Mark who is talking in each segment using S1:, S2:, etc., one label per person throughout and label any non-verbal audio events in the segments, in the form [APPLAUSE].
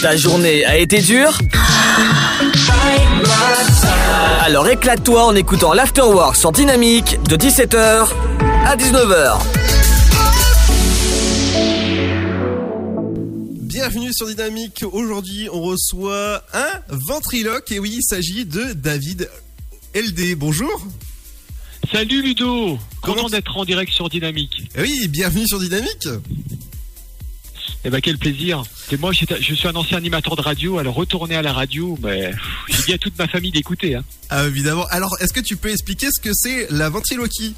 S1: Ta journée a été dure Alors éclate-toi en écoutant l'Afterwork sur Dynamique de 17h à 19h.
S2: Bienvenue sur Dynamique. Aujourd'hui, on reçoit un ventriloque. Et oui, il s'agit de David LD. Bonjour.
S3: Salut Ludo,
S2: Comment
S3: content d'être en direct sur Dynamique?
S2: Eh Oui, bienvenue sur Dynamique.
S3: Eh ben quel plaisir. C'est moi, je suis un ancien animateur de radio, alors retourner à la radio, mais pff, j'ai dit à toute ma famille d'écouter. Hein.
S2: Ah, évidemment. Alors, est-ce que tu peux expliquer ce que c'est la ventriloquie?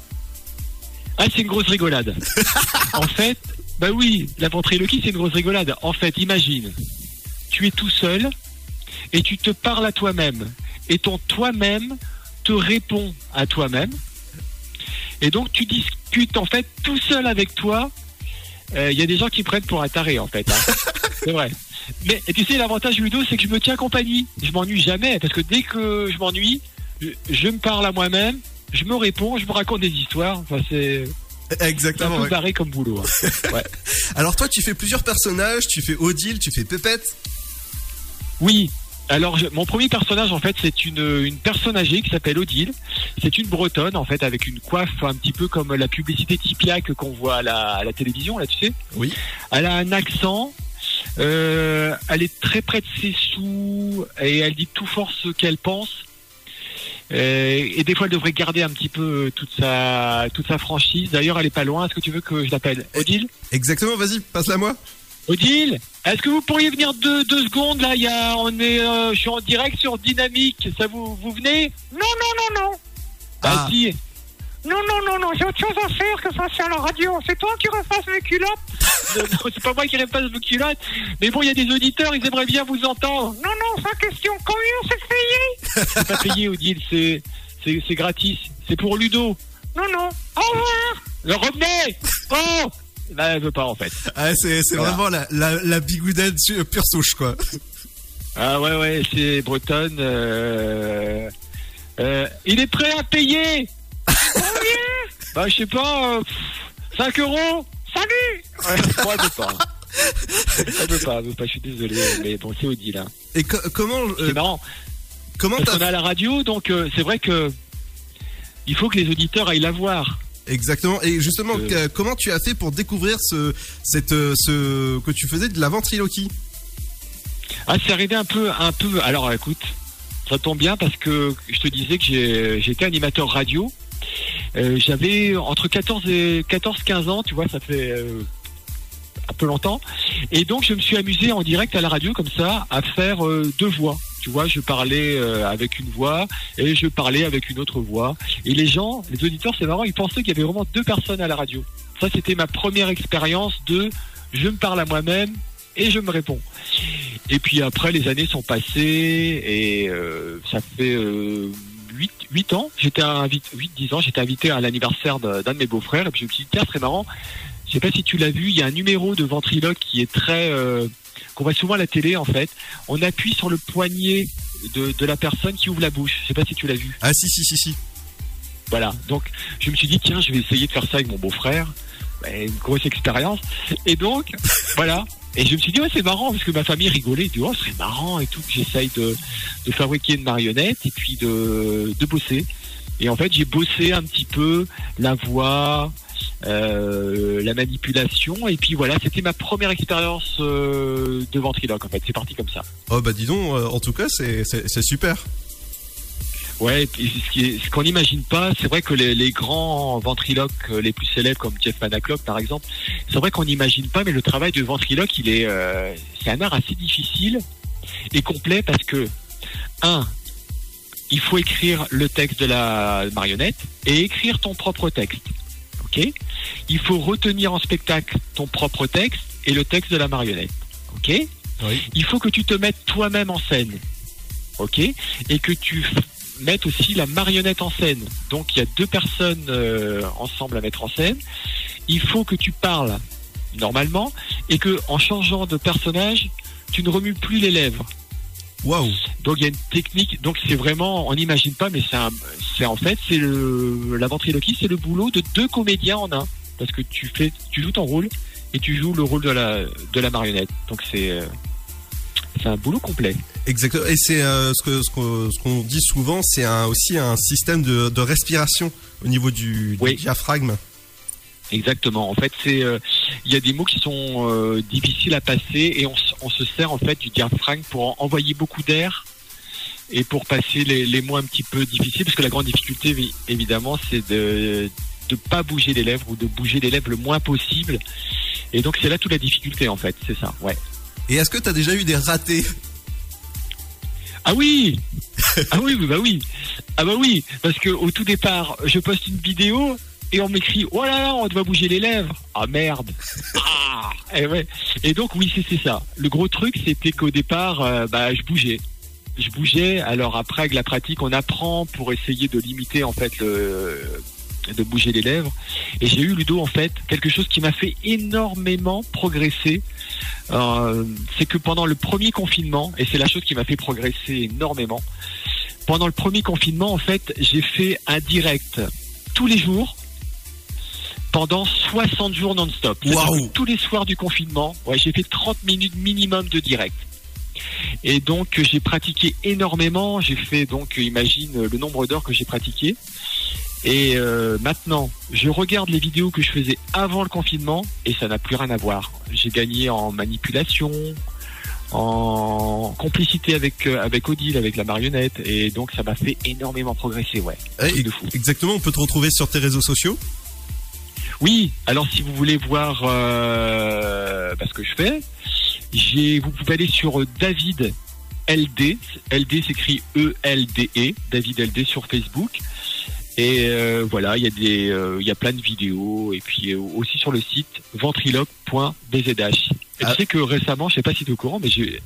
S3: Ah, c'est une grosse rigolade. [LAUGHS] en fait, bah oui, la ventriloquie, c'est une grosse rigolade. En fait, imagine, tu es tout seul et tu te parles à toi-même. Et ton toi-même te répond à toi-même. Et donc, tu discutes en fait tout seul avec toi. Euh, Il y a des gens qui prennent pour un taré, en fait. hein. [LAUGHS] c'est vrai. Mais et tu sais, l'avantage Ludo, c'est que je me tiens compagnie. Je m'ennuie jamais, parce que dès que je m'ennuie, je, je me parle à moi-même, je me réponds, je me raconte des histoires. Enfin, c'est un
S2: Exactement.
S3: peu
S2: ouais.
S3: barré comme boulot. hein. [LAUGHS]
S2: Alors, toi, tu fais plusieurs personnages. Tu fais Odile, tu fais Pépette.
S3: Oui. Alors, je- mon premier personnage, en fait, c'est une, une personne âgée qui s'appelle Odile. C'est une bretonne, en fait, avec une coiffe un petit peu comme la publicité Tipiac qu'on voit à la, à la télévision, là, tu sais.
S2: Oui.
S3: Elle a un accent. euh, elle est très près de ses sous et elle dit tout fort ce qu'elle pense. Euh, et des fois, elle devrait garder un petit peu toute sa toute sa franchise. D'ailleurs, elle est pas loin. Est-ce que tu veux que je l'appelle? Odile?
S2: Exactement, vas-y, passe-la moi.
S3: Odile, est-ce que vous pourriez venir deux, deux secondes là Il y a, on est, euh, je suis en direct sur Dynamique. Ça vous, vous venez
S4: Non, non, non, non.
S2: Ah.
S3: Ah si.
S4: Non, non, non, non, j'ai autre chose à faire que ça sur la radio. C'est toi qui refasses mes culottes [LAUGHS]
S3: Non, non, c'est pas moi qui repasse vos culottes. Mais bon, il y a des auditeurs, ils aimeraient bien vous entendre.
S4: Non, non, sans question. Combien c'est payé? [LAUGHS]
S3: C'est pas payé, Odile, c'est, c'est, c'est gratis. C'est pour Ludo.
S4: Non, non. Au revoir.
S3: Le revenez Oh Bah, elle veut pas en fait.
S2: Ah, c'est
S3: Voilà.
S2: vraiment la, la, la bigoudade su- pure souche, quoi.
S3: Ah ouais, ouais, c'est bretonne. Euh... Euh, il est prêt à payer [LAUGHS]
S4: Combien
S3: Bah, je sais pas, euh, 5 euros
S4: Salut
S3: Ouais, moi, veut pas. Veut pas, je suis désolé, mais bon, c'est Odile. Hein.
S2: Et co- comment, euh,
S3: C'est marrant,
S2: comment
S3: parce est à la radio, donc euh, c'est vrai que il faut que les auditeurs aillent la voir.
S2: Exactement. Et justement,
S3: Euh.
S2: comment tu as fait pour découvrir ce, cette, euh, ce que tu faisais de la ventriloquie
S3: Ah, c'est arrivé un peu, un peu. Alors, écoute, ça tombe bien parce que je te disais que j'étais animateur radio. Euh, J'avais entre 14 et 14-15 ans, tu vois, ça fait euh, un peu longtemps. Et donc, je me suis amusé en direct à la radio comme ça à faire deux voix. Tu vois, je parlais euh, avec une voix et je parlais avec une autre voix. Et les gens, les auditeurs, c'est marrant, ils pensaient qu'il y avait vraiment deux personnes à la radio. Ça, c'était ma première expérience de je me parle à moi-même et je me réponds. Et puis après, les années sont passées et euh, ça fait euh, 8, 8 ans. J'étais invité, 8, 10 ans, j'étais invité à l'anniversaire d'un de mes beaux-frères et puis je me suis dit, tiens, c'est marrant. Je sais pas si tu l'as vu, il y a un numéro de ventriloque qui est très, euh, qu'on voit souvent à la télé en fait. On appuie sur le poignet de, de la personne qui ouvre la bouche. Je sais pas si tu l'as vu.
S2: Ah si, si, si, si.
S3: Voilà. Donc, je me suis dit, tiens, je vais essayer de faire ça avec mon beau-frère. Ben, une grosse expérience. Et donc, [LAUGHS] voilà. Et je me suis dit, ouais, c'est marrant, parce que ma famille rigolait. Du oh, ce serait marrant et tout, que j'essaye de, de fabriquer une marionnette et puis de, de bosser. Et en fait, j'ai bossé un petit peu la voix, euh, la manipulation. Et puis voilà, c'était ma première expérience euh, de ventriloque, en fait. C'est parti comme ça.
S2: Oh bah dis donc, euh, en tout cas, c'est super.
S3: Ouais, ce qu'on n'imagine pas, c'est vrai que les, les grands ventriloques les plus célèbres, comme Jeff Panaclock par exemple, c'est vrai qu'on n'imagine pas, mais le travail de ventriloque, il est, euh, c'est un art assez difficile et complet parce que un, il faut écrire le texte de la marionnette et écrire ton propre texte. Ok Il faut retenir en spectacle ton propre texte et le texte de la marionnette. Ok
S2: Oui.
S3: Il faut que tu te mettes toi-même en scène. Ok Et que tu mettes aussi la marionnette en scène. Donc il y a deux personnes euh, ensemble à mettre en scène. Il faut que tu parles normalement et que en changeant de personnage, tu ne remues plus les lèvres.
S2: Waouh.
S3: Donc il y a une technique. Donc c'est vraiment, on n'imagine pas, mais c'est en fait c'est le la ventriloquie, c'est le boulot de deux comédiens en un, parce que tu fais, tu joues ton rôle et tu joues le rôle de la de la marionnette. Donc c'est euh, c'est un boulot complet.
S2: Exactement. Et c'est euh, ce que ce qu'on dit souvent, c'est aussi un système de, de respiration au niveau du, diaphragme.
S3: Exactement. En fait, c'est euh, il y a des mots qui sont euh, difficiles à passer et on, se sert en fait du diaphragme pour en- envoyer beaucoup d'air et pour passer les, les mots un petit peu difficiles parce que la grande difficulté évi- évidemment c'est de de pas bouger les lèvres ou de bouger les lèvres le moins possible. Et donc c'est là toute la difficulté en fait. C'est ça ouais.
S2: Et est-ce que tu as déjà eu des ratés?
S3: Ah oui! Ah oui bah oui. Ah bah oui parce que au tout départ je poste une vidéo et on m'écrit oh là là on doit bouger les lèvres. Ah merde. Ah. Et ouais. Et donc oui c'est ça. Le gros truc c'était qu'au départ euh, bah je bougeais. Je bougeais. Alors après avec la pratique on apprend pour essayer de limiter en fait de bouger les lèvres. Et j'ai eu Ludo en fait quelque chose qui m'a fait énormément progresser. Euh, c'est que pendant le premier confinement, et c'est la chose qui m'a fait progresser énormément, pendant le premier confinement, en fait, j'ai fait un direct tous les jours pendant 60 jours non-stop. Que Tous les soirs du confinement, ouais, j'ai fait 30 minutes minimum de direct. Et donc euh, j'ai pratiqué énormément. J'ai fait donc, euh, imagine euh, le nombre d'heures que j'ai pratiqué. Et euh, maintenant, je regarde les vidéos que je faisais avant le confinement et ça n'a plus rien à voir. J'ai gagné en manipulation, en complicité avec euh, avec Odile, avec la marionnette, et donc ça m'a fait énormément progresser, ouais.
S2: Eh,
S3: Truc de fou.
S2: Exactement, on peut te retrouver sur tes réseaux sociaux.
S3: Oui, alors si vous voulez voir euh, bah, ce que je fais, j'ai, vous pouvez aller sur euh, David LD, LD s'écrit E-L-D-E, David LD sur Facebook. Et euh, voilà, il y a des, euh, il y a plein de vidéos et puis euh, aussi sur le site ventriloque.bzh. Et
S2: Ah.
S3: tu sais que récemment, je sais pas si tu es au courant, mais j'ai,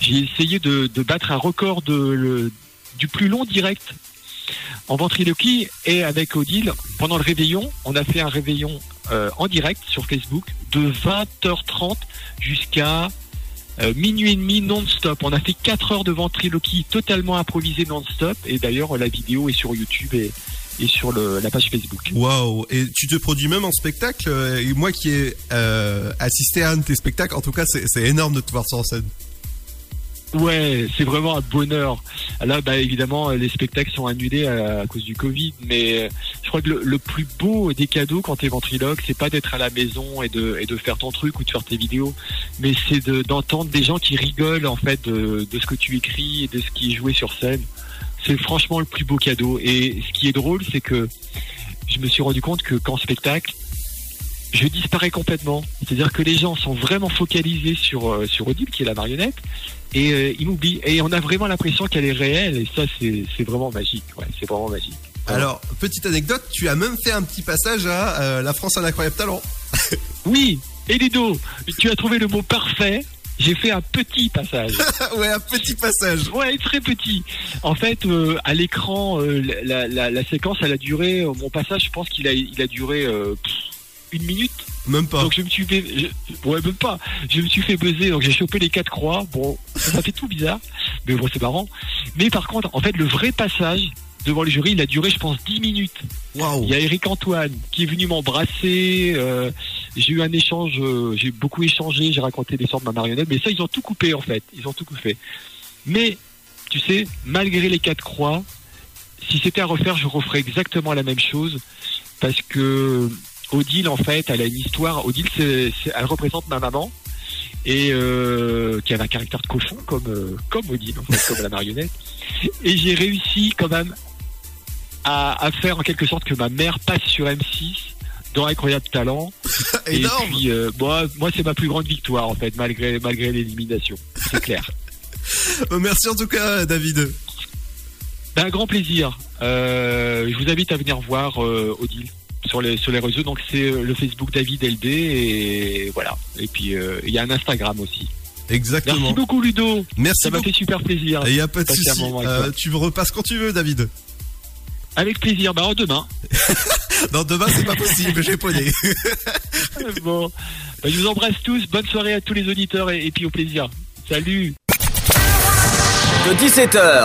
S3: j'ai essayé de, de battre un record de, le- du plus long direct en ventriloquie et avec Odile pendant le réveillon. On a fait un réveillon euh, en direct sur Facebook de 20h30 jusqu'à euh, minuit et demi non-stop. On a fait 4 heures de ventriloquie totalement improvisée non-stop et d'ailleurs la vidéo est sur YouTube et, sur la page Facebook.
S2: Waouh Et tu te produis même en spectacle euh, moi qui ai assisté à un de tes spectacles, en tout cas, c'est énorme de te voir sur scène.
S3: Ouais, c'est vraiment un bonheur. Là, bah, évidemment, les spectacles sont annulés à, cause du Covid, mais euh, je crois que le, le plus beau des cadeaux quand t'es ventriloque, c'est pas d'être à la maison et de, faire ton truc ou de faire tes vidéos, mais c'est de- d'entendre des gens qui rigolent en fait de, de ce que tu écris et de ce qui est joué sur scène. C'est franchement le plus beau cadeau. Et ce qui est drôle, c'est que je me suis rendu compte que qu'en spectacle, je disparais complètement. C'est-à-dire que les gens sont vraiment focalisés sur euh, sur Odile, qui est la marionnette, et euh, ils m'oublient. Et on a vraiment l'impression qu'elle est réelle, et ça, c'est vraiment magique. Ouais, c'est vraiment magique.
S2: Alors, petite anecdote, tu as même fait un petit passage à euh, La France a un incroyable talent. [LAUGHS]
S3: Oui, et Ludo, tu as trouvé le mot parfait. J'ai fait un petit passage. [LAUGHS]
S2: ouais, un petit passage.
S3: Ouais, très petit. En fait, euh, à l'écran, euh, la, la, la séquence, elle a duré. mon passage, je pense qu'il a, il a duré pff, une minute.
S2: Même pas.
S3: Donc je me suis fait, je- ouais même pas. Je me suis fait buzzer. Donc j'ai chopé les quatre croix. Bon, ça fait tout bizarre, mais bon c'est marrant. Mais par contre, en fait, le vrai passage devant le jury, il a duré, je pense, 10 minutes.
S2: Waouh
S3: Il y a Eric Antoine qui est venu m'embrasser. euh, j'ai eu un échange, euh, j'ai beaucoup échangé, j'ai raconté l'histoire de ma marionnette, mais ça ils ont tout coupé en fait, ils ont tout coupé. Mais tu sais, malgré les quatre croix, si c'était à refaire, je referais exactement la même chose parce que Odile en fait, elle a une histoire. Odile, elle représente ma maman et euh, qui avait un caractère de cochon comme euh, comme Odile, en fait, comme la marionnette. Et j'ai réussi quand même à, à faire en quelque sorte que ma mère passe sur M6 dans Incroyable Talent. [LAUGHS] Et puis, euh, moi, moi c'est ma plus grande victoire en fait, malgré malgré l'élimination. C'est clair. [LAUGHS]
S2: Merci en tout cas, David.
S3: Ben, un grand plaisir. Je vous invite à venir voir Odile sur les sur les réseaux. Donc c'est euh, le Facebook David LD et voilà. Et puis euh, il y a un Instagram aussi.
S2: Exactement.
S3: Merci beaucoup Ludo.
S2: Merci
S3: Ça m'a fait super plaisir.
S2: Il n'y a pas de souci. Euh, tu me repasses quand tu veux, David.
S3: Avec plaisir. Ben demain. [LAUGHS]
S2: Non, demain, c'est pas possible, j'ai poney. [LAUGHS]
S3: bon. Ben, je vous embrasse tous. Bonne soirée à tous les auditeurs et, et puis au plaisir. Salut.
S1: De 17h